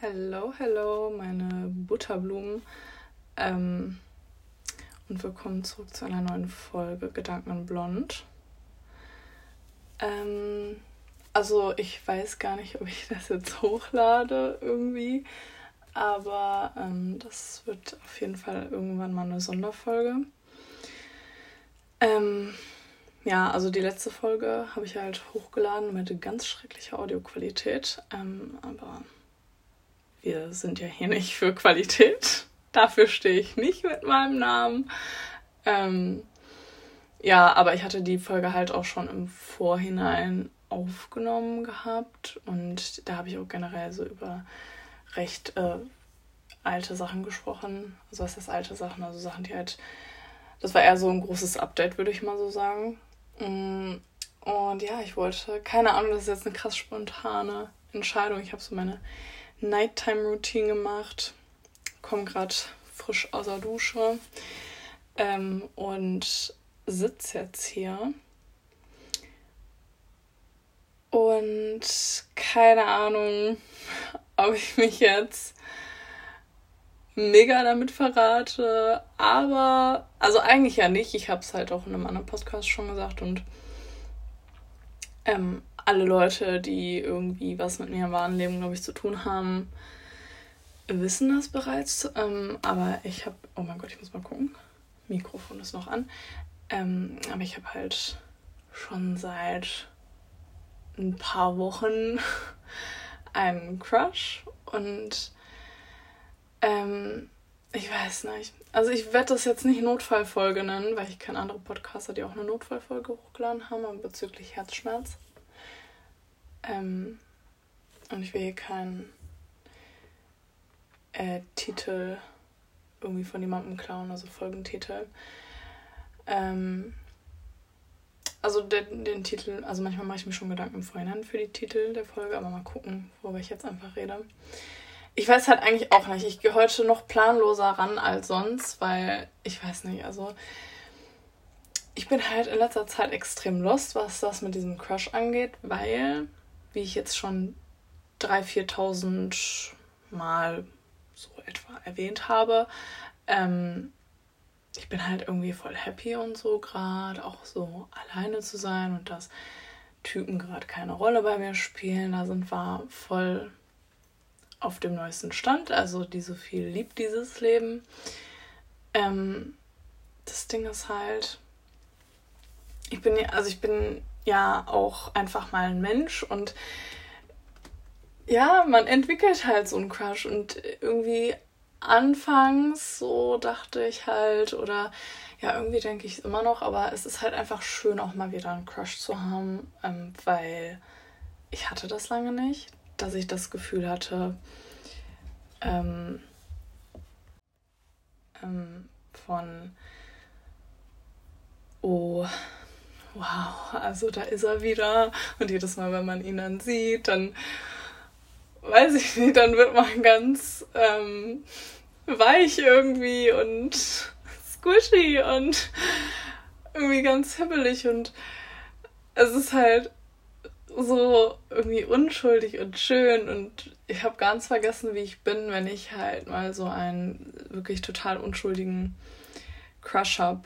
Hello, hello, meine Butterblumen. Ähm, und willkommen zurück zu einer neuen Folge Gedanken in Blond. Ähm, also ich weiß gar nicht, ob ich das jetzt hochlade irgendwie, aber ähm, das wird auf jeden Fall irgendwann mal eine Sonderfolge. Ähm, ja, also die letzte Folge habe ich halt hochgeladen mit ganz schrecklicher Audioqualität, ähm, aber wir sind ja hier nicht für Qualität. Dafür stehe ich nicht mit meinem Namen. Ähm, ja, aber ich hatte die Folge halt auch schon im Vorhinein aufgenommen gehabt und da habe ich auch generell so über recht äh, alte Sachen gesprochen. Also was heißt alte Sachen? Also Sachen, die halt, das war eher so ein großes Update, würde ich mal so sagen. Mm, und ja, ich wollte, keine Ahnung, das ist jetzt eine krass spontane Entscheidung. Ich habe so meine Nighttime-Routine gemacht. Komme gerade frisch aus der Dusche ähm, und sitze jetzt hier. Und keine Ahnung, ob ich mich jetzt mega damit verrate. Aber, also eigentlich ja nicht. Ich habe es halt auch in einem anderen Podcast schon gesagt. Und ähm, alle Leute, die irgendwie was mit mir im wahren Leben, glaube ich, zu tun haben, wissen das bereits. Ähm, aber ich habe, oh mein Gott, ich muss mal gucken. Mikrofon ist noch an. Ähm, aber ich habe halt schon seit ein paar Wochen einen Crush und ähm, ich weiß nicht. Also ich werde das jetzt nicht Notfallfolge nennen, weil ich kenne andere Podcaster, die auch eine Notfallfolge hochgeladen haben, bezüglich Herzschmerz. Ähm, und ich will hier keinen äh, Titel irgendwie von jemandem klauen, also Folgentitel. Ähm, also den, den Titel, also manchmal mache ich mir schon Gedanken im Vorhinein für die Titel der Folge, aber mal gucken, worüber ich jetzt einfach rede. Ich weiß halt eigentlich auch nicht. Ich gehe heute noch planloser ran als sonst, weil ich weiß nicht, also ich bin halt in letzter Zeit extrem lost, was das mit diesem Crush angeht, weil wie ich jetzt schon 3.000, 4.000 Mal so etwa erwähnt habe, ähm, ich bin halt irgendwie voll happy und so gerade, auch so alleine zu sein und dass Typen gerade keine Rolle bei mir spielen. Da sind wir voll auf dem neuesten Stand. Also die Sophie liebt dieses Leben. Ähm, das Ding ist halt, ich bin also ich bin ja auch einfach mal ein Mensch und ja, man entwickelt halt so einen Crush und irgendwie anfangs so dachte ich halt oder ja, irgendwie denke ich immer noch, aber es ist halt einfach schön, auch mal wieder einen Crush zu haben, ähm, weil ich hatte das lange nicht, dass ich das Gefühl hatte, ähm, ähm, von, oh, wow, also da ist er wieder. Und jedes Mal, wenn man ihn dann sieht, dann weiß ich nicht, dann wird man ganz ähm, weich irgendwie und squishy und irgendwie ganz hibbelig. Und es ist halt so irgendwie unschuldig und schön. Und ich habe ganz vergessen, wie ich bin, wenn ich halt mal so einen wirklich total unschuldigen Crush habe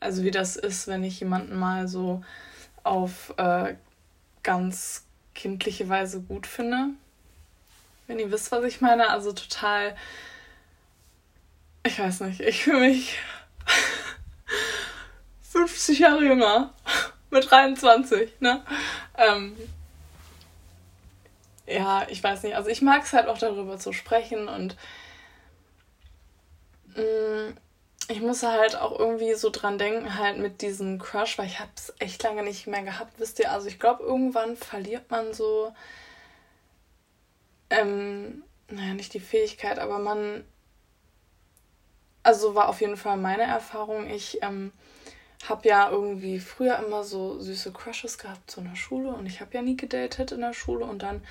also wie das ist, wenn ich jemanden mal so auf äh, ganz kindliche Weise gut finde. Wenn ihr wisst, was ich meine, also total, ich weiß nicht, ich fühle mich 50 Jahre jünger mit 23, ne? Ähm, ja, ich weiß nicht, also ich mag es halt auch darüber zu sprechen und mh, mm, ich muss halt auch irgendwie so dran denken, halt mit diesem Crush, weil ich habe es echt lange nicht mehr gehabt, wisst ihr. Also ich glaube, irgendwann verliert man so, ähm, naja, nicht die Fähigkeit, aber man, also war auf jeden Fall meine Erfahrung. Ich ähm, habe ja irgendwie früher immer so süße Crushes gehabt so in der Schule und ich habe ja nie gedatet in der Schule und dann,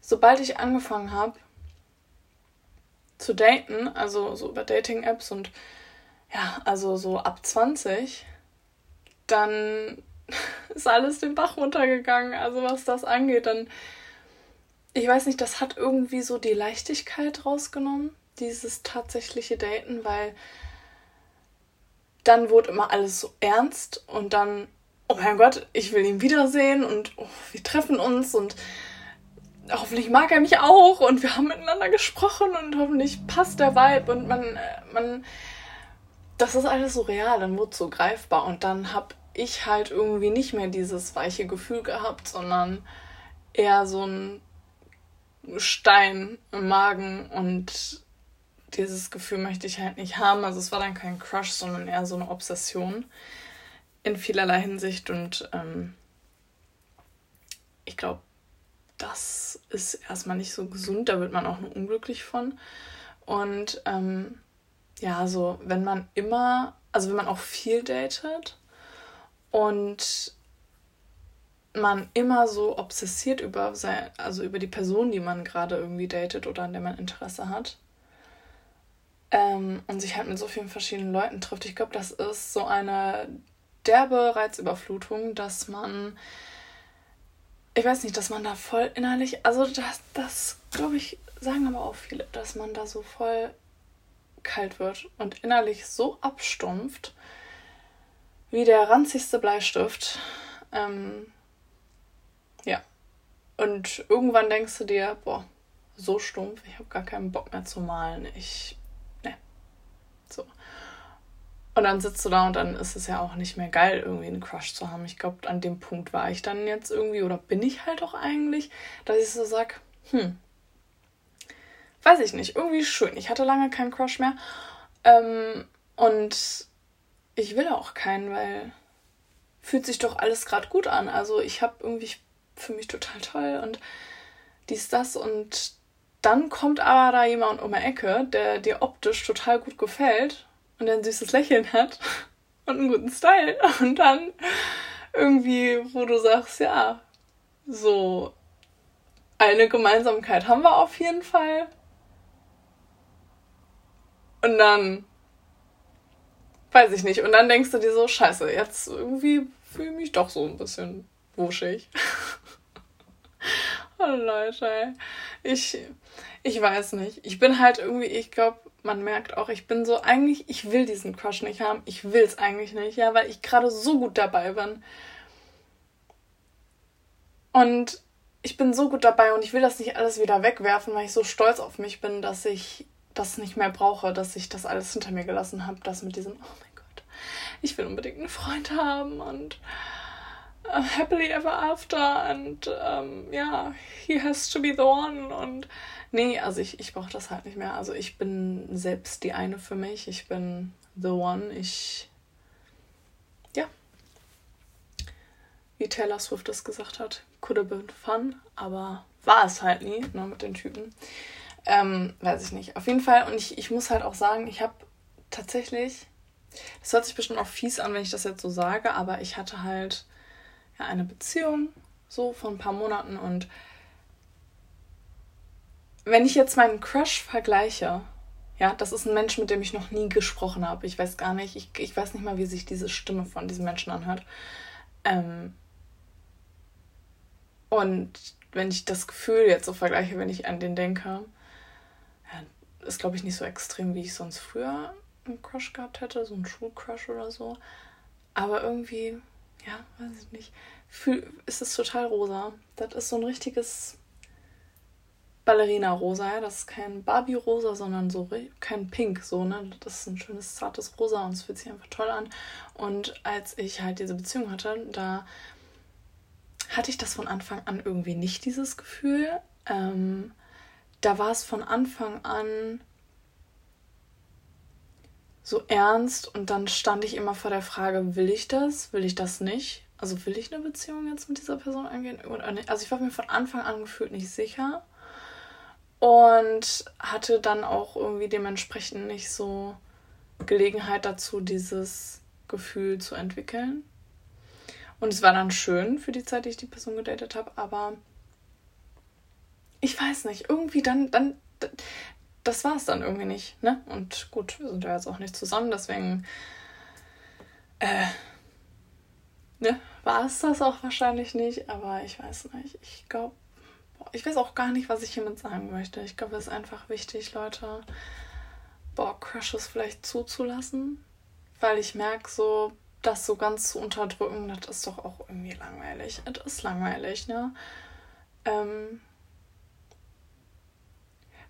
sobald ich angefangen habe zu daten, also so über Dating-Apps und ja, also so ab 20, dann ist alles den Bach runtergegangen. Also was das angeht, dann ich weiß nicht, das hat irgendwie so die Leichtigkeit rausgenommen, dieses tatsächliche Daten, weil dann wurde immer alles so ernst und dann, oh mein Gott, ich will ihn wiedersehen und oh, wir treffen uns und hoffentlich mag er mich auch und wir haben miteinander gesprochen und hoffentlich passt der Vibe und man, äh, man, das ist alles so real, dann wurde so greifbar und dann habe ich halt irgendwie nicht mehr dieses weiche Gefühl gehabt, sondern eher so ein Stein im Magen und dieses Gefühl möchte ich halt nicht haben. Also es war dann kein Crush, sondern eher so eine Obsession in vielerlei Hinsicht und ähm, ich glaube, das ist erstmal nicht so gesund, da wird man auch nur unglücklich von. Und ähm, ja, so wenn man immer, also wenn man auch viel datet und man immer so obsessiert über sein, also über die Person, die man gerade irgendwie datet oder an der man Interesse hat. Ähm, und sich halt mit so vielen verschiedenen Leuten trifft. Ich glaube, das ist so eine derbe Reizüberflutung, dass man ich weiß nicht, dass man da voll innerlich, also das, das glaube ich, sagen aber auch viele, dass man da so voll kalt wird und innerlich so abstumpft, wie der ranzigste Bleistift. Ähm, ja. Und irgendwann denkst du dir, boah, so stumpf, ich habe gar keinen Bock mehr zu malen. Ich, ne. So. Und dann sitzt du da und dann ist es ja auch nicht mehr geil, irgendwie einen Crush zu haben. Ich glaube, an dem Punkt war ich dann jetzt irgendwie, oder bin ich halt auch eigentlich, dass ich so sag, hm, weiß ich nicht, irgendwie schön. Ich hatte lange keinen Crush mehr. Ähm, und ich will auch keinen, weil fühlt sich doch alles gerade gut an. Also ich habe irgendwie für mich total toll und dies, das und dann kommt aber da jemand um die Ecke, der dir optisch total gut gefällt und ein süßes Lächeln hat und einen guten Style und dann irgendwie, wo du sagst, ja, so eine Gemeinsamkeit haben wir auf jeden Fall. Und dann weiß ich nicht. Und dann denkst du dir so, scheiße, jetzt irgendwie fühle ich mich doch so ein bisschen wuschig. oh Leute, ich, ich weiß nicht. Ich bin halt irgendwie, ich glaube, man merkt auch, ich bin so eigentlich, ich will diesen Crush nicht haben. Ich will es eigentlich nicht, ja, weil ich gerade so gut dabei bin. Und ich bin so gut dabei und ich will das nicht alles wieder wegwerfen, weil ich so stolz auf mich bin, dass ich das nicht mehr brauche, dass ich das alles hinter mir gelassen habe. Das mit diesem, oh mein Gott, ich will unbedingt einen Freund haben und uh, happily ever after und um, ja, yeah, he has to be the one und Nee, also ich, ich brauche das halt nicht mehr. Also ich bin selbst die eine für mich. Ich bin the one. Ich. Ja. Wie Taylor Swift es gesagt hat, could have been fun, aber war es halt nie, ne, mit den Typen. Ähm, weiß ich nicht. Auf jeden Fall, und ich, ich muss halt auch sagen, ich habe tatsächlich, das hört sich bestimmt auch fies an, wenn ich das jetzt so sage, aber ich hatte halt ja eine Beziehung so vor ein paar Monaten und wenn ich jetzt meinen Crush vergleiche, ja, das ist ein Mensch, mit dem ich noch nie gesprochen habe. Ich weiß gar nicht, ich, ich weiß nicht mal, wie sich diese Stimme von diesem Menschen anhört. Ähm und wenn ich das Gefühl jetzt so vergleiche, wenn ich an den denke, ist, glaube ich, nicht so extrem, wie ich sonst früher einen Crush gehabt hätte, so einen Schulcrush oder so. Aber irgendwie, ja, weiß ich nicht, fühl, ist es total rosa. Das ist so ein richtiges Ballerina-Rosa, ja. Das ist kein Barbie-Rosa, sondern so kein Pink, so, ne? Das ist ein schönes, zartes Rosa und es fühlt sich einfach toll an. Und als ich halt diese Beziehung hatte, da hatte ich das von Anfang an irgendwie nicht, dieses Gefühl. Ähm, da war es von Anfang an so ernst und dann stand ich immer vor der Frage, will ich das, will ich das nicht? Also will ich eine Beziehung jetzt mit dieser Person eingehen oder nicht? Also ich war mir von Anfang an gefühlt nicht sicher und hatte dann auch irgendwie dementsprechend nicht so Gelegenheit dazu, dieses Gefühl zu entwickeln. Und es war dann schön für die Zeit, die ich die Person gedatet habe, aber ich weiß nicht, irgendwie dann, dann, das war es dann irgendwie nicht, ne? Und gut, wir sind ja jetzt auch nicht zusammen, deswegen, äh, ne, war es das auch wahrscheinlich nicht, aber ich weiß nicht, ich glaube, ich weiß auch gar nicht, was ich hiermit sagen möchte. Ich glaube, es ist einfach wichtig, Leute, boah, Crushes vielleicht zuzulassen. Weil ich merke, so, das so ganz zu unterdrücken, das ist doch auch irgendwie langweilig. Es ist langweilig, ne? Ähm,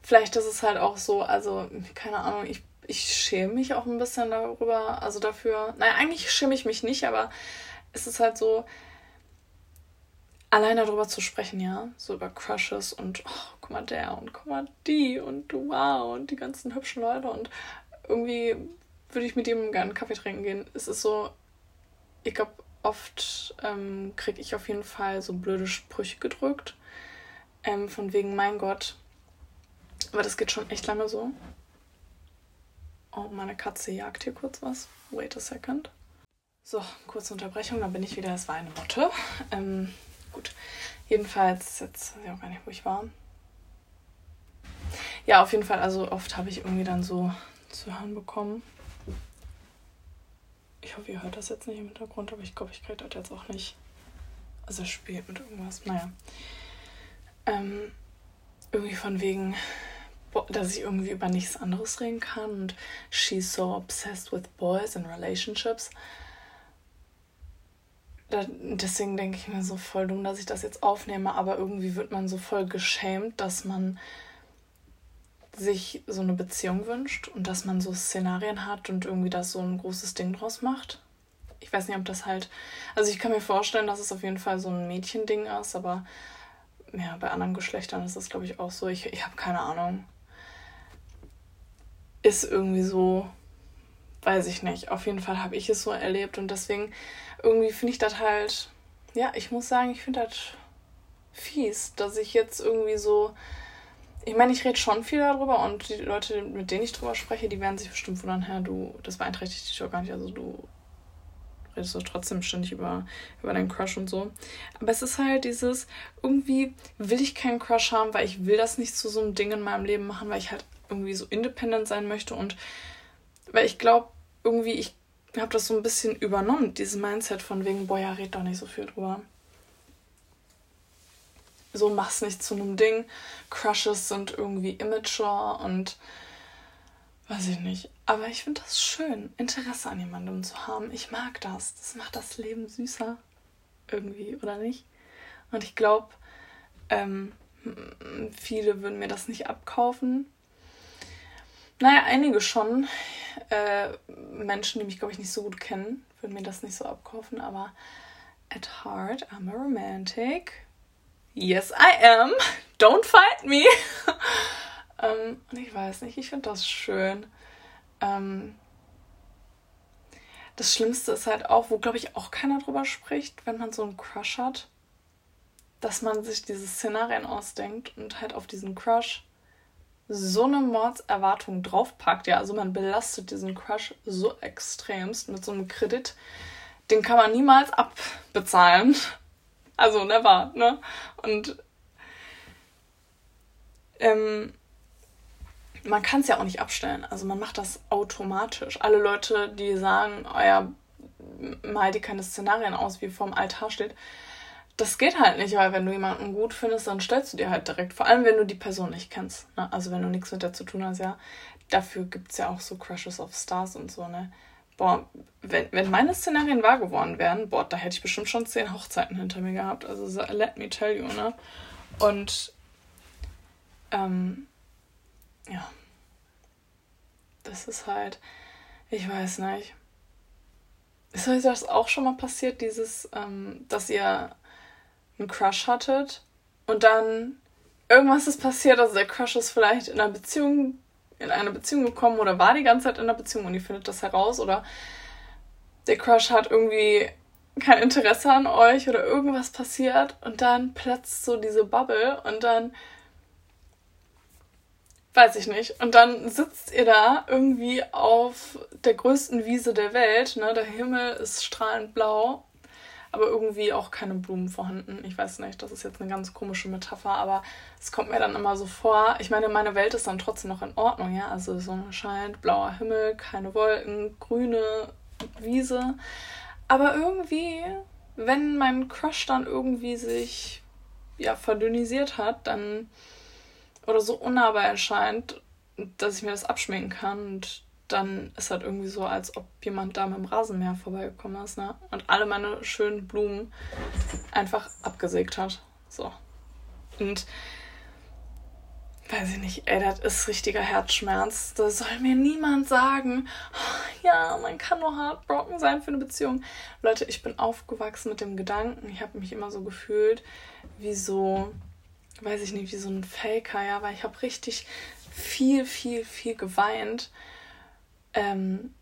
vielleicht ist es halt auch so, also, keine Ahnung, ich, ich schäme mich auch ein bisschen darüber, also dafür. Naja, eigentlich schäme ich mich nicht, aber es ist halt so, allein darüber zu sprechen, ja, so über Crushes und oh, guck mal der und guck mal die und wow und die ganzen hübschen Leute und irgendwie würde ich mit ihm gerne einen Kaffee trinken gehen. Es ist so, ich glaube, oft ähm, kriege ich auf jeden Fall so blöde Sprüche gedrückt. Ähm, von wegen, mein Gott. Aber das geht schon echt lange so. Oh, meine Katze jagt hier kurz was. Wait a second. So, kurze Unterbrechung, dann bin ich wieder. Es war eine Motte. Ähm, gut. Jedenfalls, jetzt weiß ich auch gar nicht, wo ich war. Ja, auf jeden Fall, also oft habe ich irgendwie dann so zu hören bekommen. Ich hoffe, ihr hört das jetzt nicht im Hintergrund, aber ich glaube, ich kriege das jetzt auch nicht. Also spielt mit irgendwas. Naja. Ähm, irgendwie von wegen, dass ich irgendwie über nichts anderes reden kann und she's so obsessed with boys and relationships da, deswegen denke ich mir so voll dumm, dass ich das jetzt aufnehme, aber irgendwie wird man so voll geschämt, dass man sich so eine Beziehung wünscht und dass man so Szenarien hat und irgendwie das so ein großes Ding draus macht. Ich weiß nicht, ob das halt. Also ich kann mir vorstellen, dass es auf jeden Fall so ein Mädchending ist, aber ja, bei anderen Geschlechtern ist das, glaube ich, auch so. Ich, ich habe keine Ahnung. Ist irgendwie so, weiß ich nicht. Auf jeden Fall habe ich es so erlebt und deswegen irgendwie finde ich das halt, ja, ich muss sagen, ich finde das fies, dass ich jetzt irgendwie so. Ich meine, ich rede schon viel darüber und die Leute, mit denen ich drüber spreche, die werden sich bestimmt wundern, Herr, du, das beeinträchtigt dich doch gar nicht. Also du redest doch trotzdem ständig über, über deinen Crush und so. Aber es ist halt dieses, irgendwie will ich keinen Crush haben, weil ich will das nicht zu so einem Ding in meinem Leben machen, weil ich halt irgendwie so independent sein möchte und weil ich glaube, irgendwie, ich habe das so ein bisschen übernommen, dieses Mindset von wegen, boah, ja, red doch nicht so viel drüber. So mach's nicht zu einem Ding. Crushes sind irgendwie immature und weiß ich nicht. Aber ich finde das schön, Interesse an jemandem zu haben. Ich mag das. Das macht das Leben süßer. Irgendwie, oder nicht? Und ich glaube, ähm, viele würden mir das nicht abkaufen. Naja, einige schon. Äh, Menschen, die mich, glaube ich, nicht so gut kennen, würden mir das nicht so abkaufen, aber at heart, I'm a romantic. Yes, I am. Don't fight me. ähm, und ich weiß nicht, ich finde das schön. Ähm, das Schlimmste ist halt auch, wo, glaube ich, auch keiner drüber spricht, wenn man so einen Crush hat, dass man sich diese Szenarien ausdenkt und halt auf diesen Crush so eine Mordserwartung draufpackt. Ja, also man belastet diesen Crush so extremst mit so einem Kredit, den kann man niemals abbezahlen. Also never, ne? Und ähm, man kann es ja auch nicht abstellen. Also man macht das automatisch. Alle Leute, die sagen, oh ja, mal die keine Szenarien aus, wie vorm Altar steht, das geht halt nicht, weil wenn du jemanden gut findest, dann stellst du dir halt direkt. Vor allem, wenn du die Person nicht kennst. Ne? Also wenn du nichts mit der zu tun hast, ja. Dafür gibt es ja auch so Crushes of Stars und so, ne? Boah, wenn, wenn meine Szenarien wahr geworden wären, boah, da hätte ich bestimmt schon zehn Hochzeiten hinter mir gehabt. Also so, let me tell you, ne? Und ähm, ja. Das ist halt, ich weiß nicht. Ist euch das auch schon mal passiert, dieses, ähm, dass ihr einen Crush hattet und dann irgendwas ist passiert, also der Crush ist vielleicht in einer Beziehung, in eine Beziehung gekommen oder war die ganze Zeit in einer Beziehung und ihr findet das heraus oder der Crush hat irgendwie kein Interesse an euch oder irgendwas passiert und dann platzt so diese Bubble und dann weiß ich nicht. Und dann sitzt ihr da irgendwie auf der größten Wiese der Welt, ne? Der Himmel ist strahlend blau aber irgendwie auch keine Blumen vorhanden. Ich weiß nicht, das ist jetzt eine ganz komische Metapher, aber es kommt mir dann immer so vor. Ich meine, meine Welt ist dann trotzdem noch in Ordnung, ja. Also Sonne scheint, blauer Himmel, keine Wolken, grüne Wiese. Aber irgendwie, wenn mein Crush dann irgendwie sich ja, verdünnisiert hat, dann oder so unnahbar erscheint, dass ich mir das abschminken kann und dann ist halt irgendwie so, als ob jemand da mit dem Rasenmäher vorbeigekommen ist, ne? Und alle meine schönen Blumen einfach abgesägt hat. So. Und weiß ich nicht, ey, das ist richtiger Herzschmerz. Da soll mir niemand sagen, ja, man kann nur heartbroken sein für eine Beziehung. Leute, ich bin aufgewachsen mit dem Gedanken, ich habe mich immer so gefühlt, wie so, weiß ich nicht, wie so ein Faker, ja, weil ich habe richtig viel, viel, viel geweint, ähm,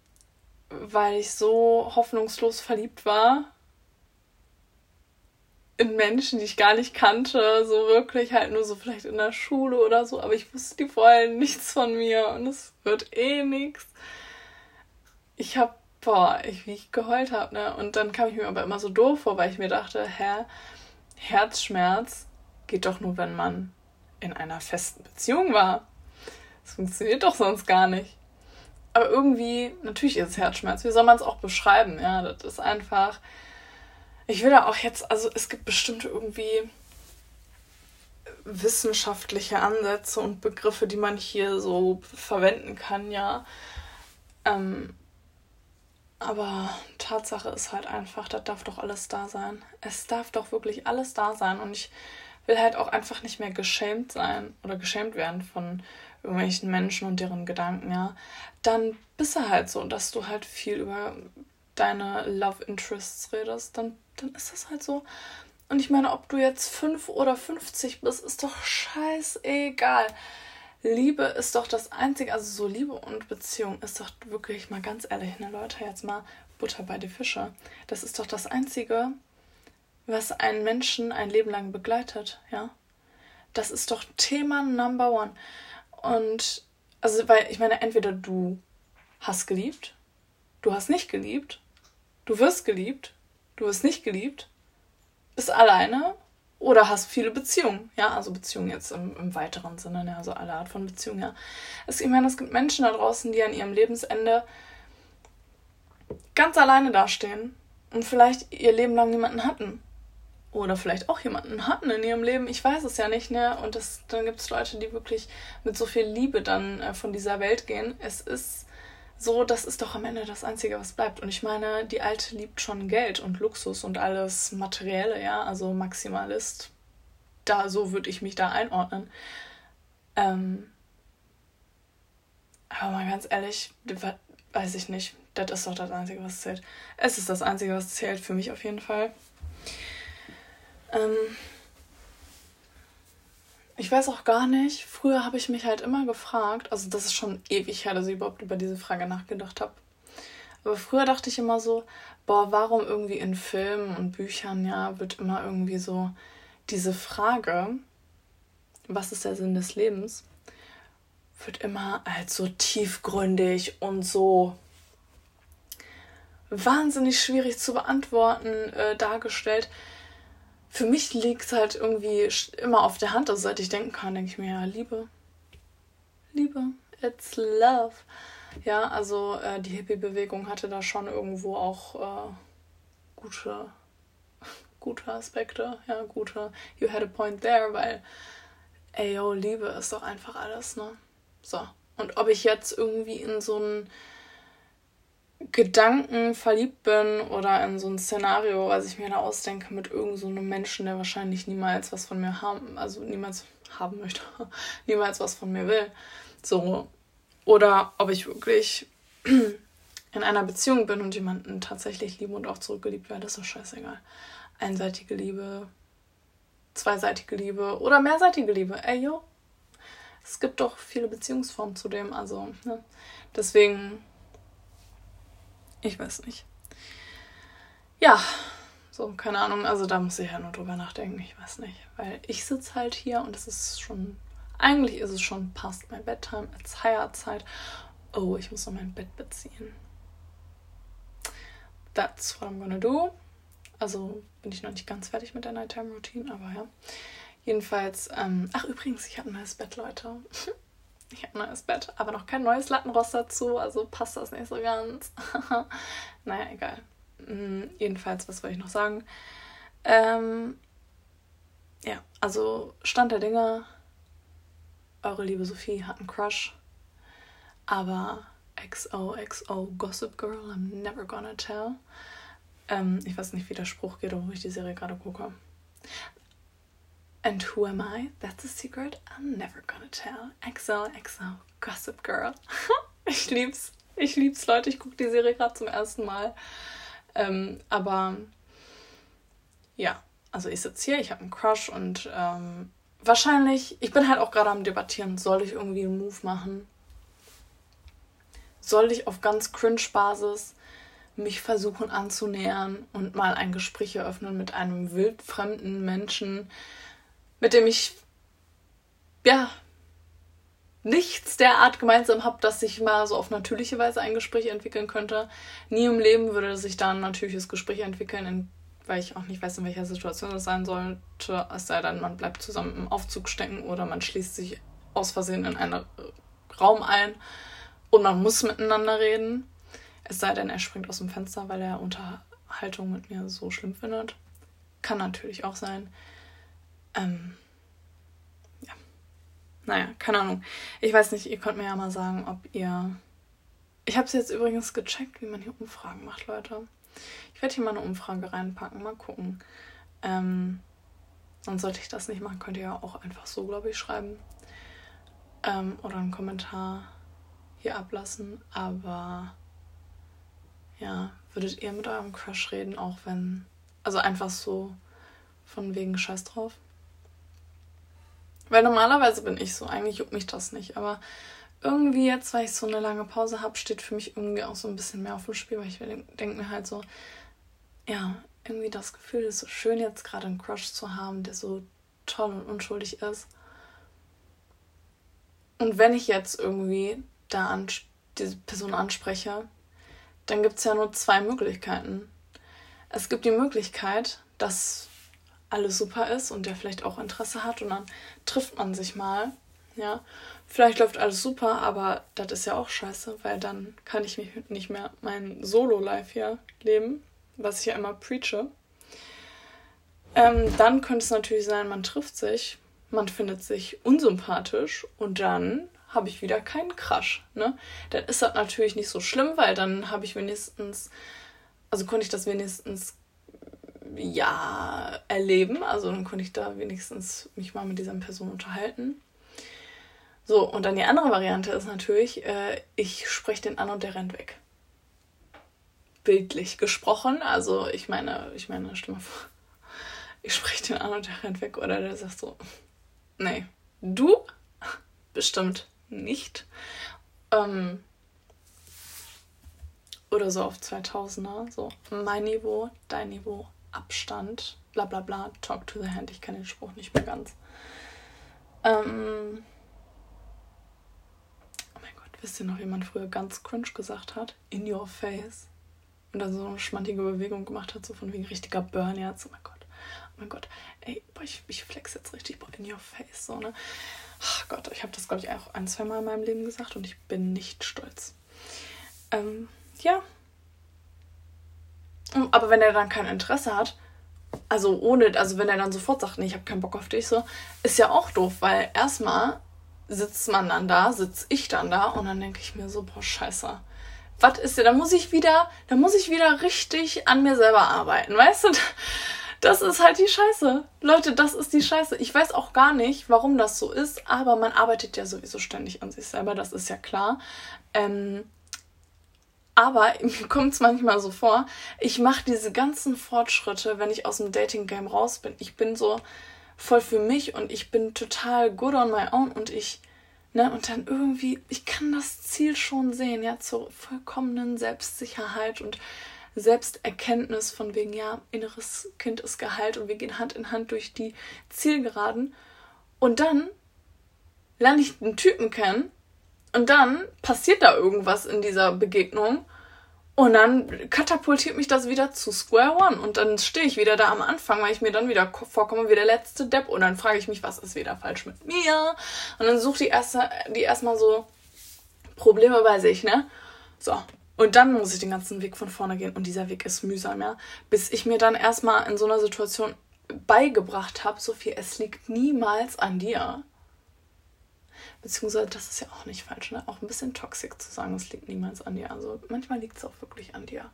weil ich so hoffnungslos verliebt war in Menschen, die ich gar nicht kannte, so wirklich halt nur so vielleicht in der Schule oder so, aber ich wusste, die wollen nichts von mir und es wird eh nichts. Ich hab, boah, ich, wie ich geheult hab, ne? Und dann kam ich mir aber immer so doof vor, weil ich mir dachte, hä, Herzschmerz geht doch nur, wenn man in einer festen Beziehung war. Das funktioniert doch sonst gar nicht. Aber irgendwie, natürlich ist es Herzschmerz. Wie soll man es auch beschreiben? Ja, das ist einfach ich will da auch jetzt, also es gibt bestimmt irgendwie wissenschaftliche Ansätze und Begriffe, die man hier so verwenden kann, ja. Ähm, aber Tatsache ist halt einfach, da darf doch alles da sein. Es darf doch wirklich alles da sein. Und ich will halt auch einfach nicht mehr geschämt sein oder geschämt werden von irgendwelchen Menschen und deren Gedanken, ja. Dann bist du halt so, dass du halt viel über deine Love Interests redest, dann, dann ist das halt so. Und ich meine, ob du jetzt 5 oder 50 bist, ist doch scheißegal. Liebe ist doch das Einzige, also so Liebe und Beziehung ist doch wirklich mal ganz ehrlich, ne Leute, jetzt mal Butter bei die Fische. Das ist doch das Einzige, was einen Menschen ein Leben lang begleitet, ja. Das ist doch Thema Number One. Und, also, weil ich meine, entweder du hast geliebt, du hast nicht geliebt Du wirst geliebt, du wirst nicht geliebt, bist alleine oder hast viele Beziehungen. Ja, also Beziehungen jetzt im, im weiteren Sinne, ne? also alle Art von Beziehungen, ja. Es, ich meine, es gibt Menschen da draußen, die an ihrem Lebensende ganz alleine dastehen und vielleicht ihr Leben lang niemanden hatten. Oder vielleicht auch jemanden hatten in ihrem Leben, ich weiß es ja nicht, ne? Und das, dann gibt es Leute, die wirklich mit so viel Liebe dann äh, von dieser Welt gehen. Es ist so, das ist doch am Ende das Einzige, was bleibt. Und ich meine, die Alte liebt schon Geld und Luxus und alles Materielle, ja, also Maximalist. Da, so würde ich mich da einordnen. Ähm, aber mal ganz ehrlich, weiß ich nicht. Das ist doch das Einzige, was zählt. Es ist das Einzige, was zählt, für mich auf jeden Fall. Ähm, ich weiß auch gar nicht. Früher habe ich mich halt immer gefragt, also das ist schon ewig her, dass ich überhaupt über diese Frage nachgedacht habe. Aber früher dachte ich immer so, boah, warum irgendwie in Filmen und Büchern, ja, wird immer irgendwie so diese Frage, was ist der Sinn des Lebens, wird immer als so tiefgründig und so wahnsinnig schwierig zu beantworten äh, dargestellt für mich liegt es halt irgendwie immer auf der Hand. Also seit ich denken kann, denke ich mir, ja, Liebe. Liebe. It's love. Ja, also äh, die Hippie-Bewegung hatte da schon irgendwo auch äh, gute, gute Aspekte. Ja, gute. You had a point there, weil, ey, yo, Liebe ist doch einfach alles, ne? So. Und ob ich jetzt irgendwie in so ein Gedanken verliebt bin oder in so ein Szenario, was ich mir da ausdenke mit irgendeinem so Menschen, der wahrscheinlich niemals was von mir haben, also niemals haben möchte, niemals was von mir will. So. Oder ob ich wirklich in einer Beziehung bin und jemanden tatsächlich liebe und auch zurückgeliebt werde, ist doch scheißegal. Einseitige Liebe, zweiseitige Liebe oder mehrseitige Liebe. Ey, yo. Es gibt doch viele Beziehungsformen zu dem, also, ne? Deswegen ich weiß nicht. Ja, so, keine Ahnung. Also da muss ich ja nur drüber nachdenken. Ich weiß nicht. Weil ich sitze halt hier und es ist schon. Eigentlich ist es schon past mein Bedtime. It's higher Zeit. Oh, ich muss noch mein Bett beziehen. That's what I'm gonna do. Also bin ich noch nicht ganz fertig mit der Nighttime Routine, aber ja. Jedenfalls, ähm, ach übrigens, ich habe ein neues Bett, Leute. Ich habe ein neues Bett, aber noch kein neues Lattenrost dazu, also passt das nicht so ganz. naja, egal. Mhm, jedenfalls, was wollte ich noch sagen? Ähm, ja, also Stand der Dinge, eure liebe Sophie hat einen Crush, aber XOXO Gossip Girl, I'm never gonna tell. Ähm, ich weiß nicht, wie der Spruch geht, obwohl ich die Serie gerade gucke. And who am I? That's a secret I'm never gonna tell. XOXO Gossip Girl. ich lieb's. Ich lieb's, Leute. Ich gucke die Serie gerade zum ersten Mal. Ähm, aber ja, also ich sitze hier, ich habe einen Crush und ähm, wahrscheinlich, ich bin halt auch gerade am Debattieren, soll ich irgendwie einen Move machen? Soll ich auf ganz Cringe-Basis mich versuchen anzunähern und mal ein Gespräch eröffnen mit einem wildfremden Menschen, mit dem ich ja nichts derart gemeinsam habe, dass sich mal so auf natürliche Weise ein Gespräch entwickeln könnte. Nie im Leben würde sich da ein natürliches Gespräch entwickeln, weil ich auch nicht weiß, in welcher Situation das sein sollte. Es sei denn, man bleibt zusammen im Aufzug stecken oder man schließt sich aus Versehen in einen Raum ein und man muss miteinander reden. Es sei denn, er springt aus dem Fenster, weil er Unterhaltung mit mir so schlimm findet. Kann natürlich auch sein. Ähm, ja. Naja, keine Ahnung. Ich weiß nicht, ihr könnt mir ja mal sagen, ob ihr. Ich habe es jetzt übrigens gecheckt, wie man hier Umfragen macht, Leute. Ich werde hier mal eine Umfrage reinpacken, mal gucken. Ähm, und sollte ich das nicht machen, könnt ihr ja auch einfach so, glaube ich, schreiben. Ähm, oder einen Kommentar hier ablassen. Aber ja, würdet ihr mit eurem Crush reden, auch wenn. Also einfach so von wegen Scheiß drauf? Weil normalerweise bin ich so, eigentlich juckt mich das nicht. Aber irgendwie jetzt, weil ich so eine lange Pause habe, steht für mich irgendwie auch so ein bisschen mehr auf dem Spiel, weil ich denke mir halt so, ja, irgendwie das Gefühl ist so schön, jetzt gerade einen Crush zu haben, der so toll und unschuldig ist. Und wenn ich jetzt irgendwie da an, diese Person anspreche, dann gibt es ja nur zwei Möglichkeiten. Es gibt die Möglichkeit, dass alles super ist und der vielleicht auch Interesse hat und dann trifft man sich mal, ja. Vielleicht läuft alles super, aber das ist ja auch scheiße, weil dann kann ich mich nicht mehr mein Solo-Life hier leben, was ich ja immer preache. Ähm, dann könnte es natürlich sein, man trifft sich, man findet sich unsympathisch und dann habe ich wieder keinen Crush. Ne? Dann ist das natürlich nicht so schlimm, weil dann habe ich wenigstens, also konnte ich das wenigstens ja erleben. Also dann konnte ich da wenigstens mich mal mit dieser Person unterhalten. So, und dann die andere Variante ist natürlich, äh, ich spreche den an und der rennt weg. Bildlich gesprochen. Also ich meine, ich meine, stimme vor. Ich spreche den an und der rennt weg. Oder der sagt so, nee, du? Bestimmt nicht. Ähm, oder so auf 2000er, so mein Niveau, dein Niveau, Abstand, bla bla bla, talk to the hand. Ich kenne den Spruch nicht mehr ganz. Ähm, oh mein Gott, wisst ihr noch, wie man früher ganz cringe gesagt hat? In your face. Und dann so eine schmantige Bewegung gemacht hat, so von wegen richtiger Burn jetzt. Oh mein Gott, oh mein Gott. Ey, boah, ich, ich flex jetzt richtig, boah, in your face, so, ne? Ach Gott, ich habe das, glaube ich, auch ein, zwei Mal in meinem Leben gesagt und ich bin nicht stolz. Ähm, ja, aber wenn er dann kein Interesse hat, also ohne, also wenn er dann sofort sagt, nee, ich habe keinen Bock auf dich, so, ist ja auch doof, weil erstmal sitzt man dann da, sitze ich dann da und dann denke ich mir so, boah, scheiße. Was ist denn, da muss ich wieder, da muss ich wieder richtig an mir selber arbeiten, weißt du? Das ist halt die Scheiße. Leute, das ist die Scheiße. Ich weiß auch gar nicht, warum das so ist, aber man arbeitet ja sowieso ständig an sich selber, das ist ja klar. Ähm, aber mir kommt es manchmal so vor, ich mache diese ganzen Fortschritte, wenn ich aus dem Dating-Game raus bin. Ich bin so voll für mich und ich bin total good on my own und ich, ne, und dann irgendwie, ich kann das Ziel schon sehen, ja, zur vollkommenen Selbstsicherheit und Selbsterkenntnis von wegen, ja, inneres Kind ist geheilt und wir gehen Hand in Hand durch die Zielgeraden. Und dann lerne ich einen Typen kennen, und dann passiert da irgendwas in dieser Begegnung. Und dann katapultiert mich das wieder zu Square One. Und dann stehe ich wieder da am Anfang, weil ich mir dann wieder vorkomme wie der letzte Depp. Und dann frage ich mich, was ist wieder falsch mit mir? Und dann sucht die erste, die erstmal so Probleme bei sich, ne? So. Und dann muss ich den ganzen Weg von vorne gehen. Und dieser Weg ist mühsam, ja. Bis ich mir dann erstmal in so einer Situation beigebracht habe, Sophie, es liegt niemals an dir. Beziehungsweise, das ist ja auch nicht falsch, ne? Auch ein bisschen toxisch zu sagen, es liegt niemals an dir. Also manchmal liegt es auch wirklich an dir.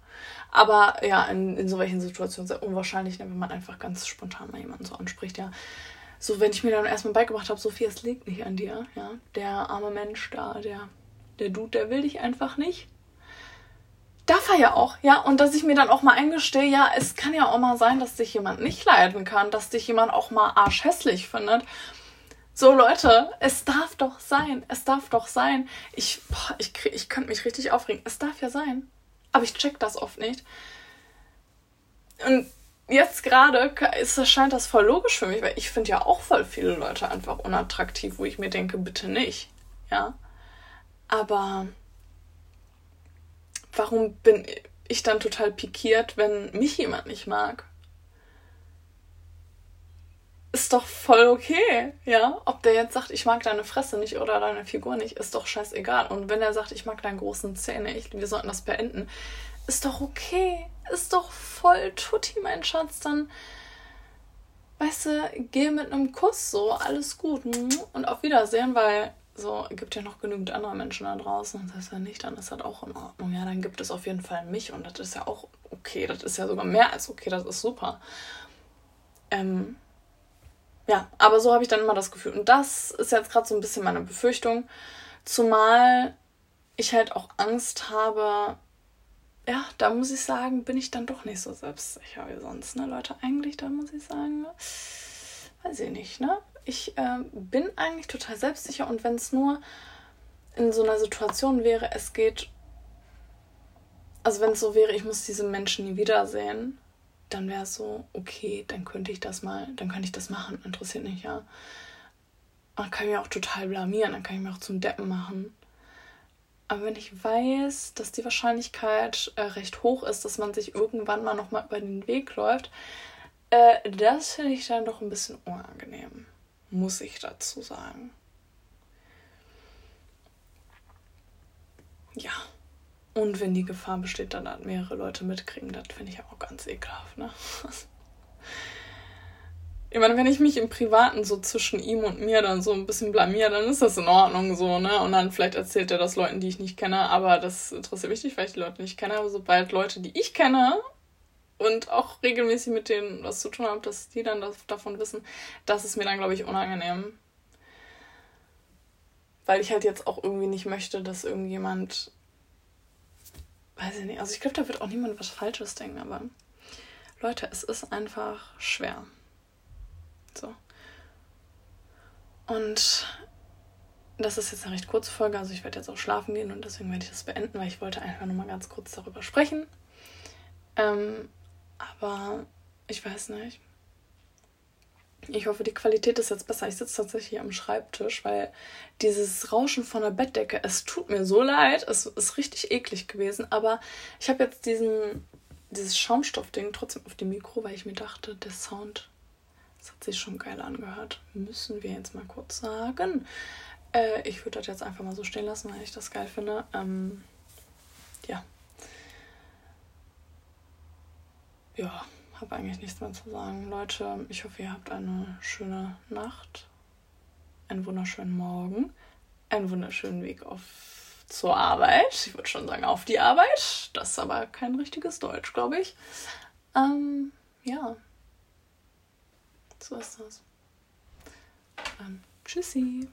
Aber ja, in, in so welchen Situationen sehr unwahrscheinlich, ne, wenn man einfach ganz spontan mal jemanden so anspricht, ja. So, wenn ich mir dann erstmal beigebracht habe, Sophie, es liegt nicht an dir, ja. Der arme Mensch da, der, der Dude, der will dich einfach nicht darf er ja auch, ja. Und dass ich mir dann auch mal eingestehe, ja, es kann ja auch mal sein, dass dich jemand nicht leiden kann, dass dich jemand auch mal arschhässlich findet. So, Leute, es darf doch sein. Es darf doch sein. Ich, boah, ich, ich könnte mich richtig aufregen. Es darf ja sein. Aber ich check das oft nicht. Und jetzt gerade scheint das voll logisch für mich, weil ich finde ja auch voll viele Leute einfach unattraktiv, wo ich mir denke, bitte nicht. Ja. Aber warum bin ich dann total pikiert, wenn mich jemand nicht mag? Ist doch voll okay, ja. Ob der jetzt sagt, ich mag deine Fresse nicht oder deine Figur nicht, ist doch scheißegal. Und wenn er sagt, ich mag deine großen Zähne, ich, wir sollten das beenden, ist doch okay. Ist doch voll tutti, mein Schatz. Dann, weißt du, geh mit einem Kuss so, alles gut. Und auf Wiedersehen, weil so, gibt ja noch genügend andere Menschen da draußen. Das heißt ja nicht, dann ist das auch in Ordnung. Ja, dann gibt es auf jeden Fall mich und das ist ja auch okay. Das ist ja sogar mehr als okay, das ist super. Ähm, ja, aber so habe ich dann immer das Gefühl. Und das ist jetzt gerade so ein bisschen meine Befürchtung. Zumal ich halt auch Angst habe, ja, da muss ich sagen, bin ich dann doch nicht so selbstsicher wie sonst, ne, Leute? Eigentlich, da muss ich sagen, weiß ich nicht, ne? ich äh, bin eigentlich total selbstsicher und wenn es nur in so einer Situation wäre, es geht, also wenn es so wäre, ich muss diese Menschen nie wiedersehen, dann wäre es so, okay, dann könnte ich das mal, dann könnte ich das machen, interessiert mich ja. Dann kann ich mich auch total blamieren, dann kann ich mich auch zum Deppen machen. Aber wenn ich weiß, dass die Wahrscheinlichkeit äh, recht hoch ist, dass man sich irgendwann mal nochmal über den Weg läuft, äh, das finde ich dann doch ein bisschen unangenehm muss ich dazu sagen. Ja. Und wenn die Gefahr besteht, dann hat mehrere Leute mitkriegen, das finde ich auch ganz ekelhaft, ne? Ich meine, wenn ich mich im Privaten so zwischen ihm und mir dann so ein bisschen blamier, dann ist das in Ordnung so, ne? Und dann vielleicht erzählt er das Leuten, die ich nicht kenne, aber das interessiert mich nicht, weil ich die Leute nicht kenne. Aber sobald Leute, die ich kenne, und auch regelmäßig mit denen was zu tun habe, dass die dann das, davon wissen, das ist mir dann, glaube ich, unangenehm. Weil ich halt jetzt auch irgendwie nicht möchte, dass irgendjemand. Weiß ich nicht. Also ich glaube, da wird auch niemand was Falsches denken, aber Leute, es ist einfach schwer. So. Und das ist jetzt eine recht kurze Folge, also ich werde jetzt auch schlafen gehen und deswegen werde ich das beenden, weil ich wollte einfach nur mal ganz kurz darüber sprechen. Ähm, aber ich weiß nicht. Ich hoffe, die Qualität ist jetzt besser. Ich sitze tatsächlich hier am Schreibtisch, weil dieses Rauschen von der Bettdecke, es tut mir so leid. Es ist richtig eklig gewesen. Aber ich habe jetzt diesen, dieses Schaumstoffding trotzdem auf dem Mikro, weil ich mir dachte, der Sound, das hat sich schon geil angehört. Müssen wir jetzt mal kurz sagen. Äh, ich würde das jetzt einfach mal so stehen lassen, weil ich das geil finde. Ähm, ja. ja, habe eigentlich nichts mehr zu sagen. Leute, ich hoffe, ihr habt eine schöne Nacht, einen wunderschönen Morgen, einen wunderschönen Weg auf zur Arbeit. Ich würde schon sagen, auf die Arbeit. Das ist aber kein richtiges Deutsch, glaube ich. Ähm, ja. So ist das. Ähm, tschüssi.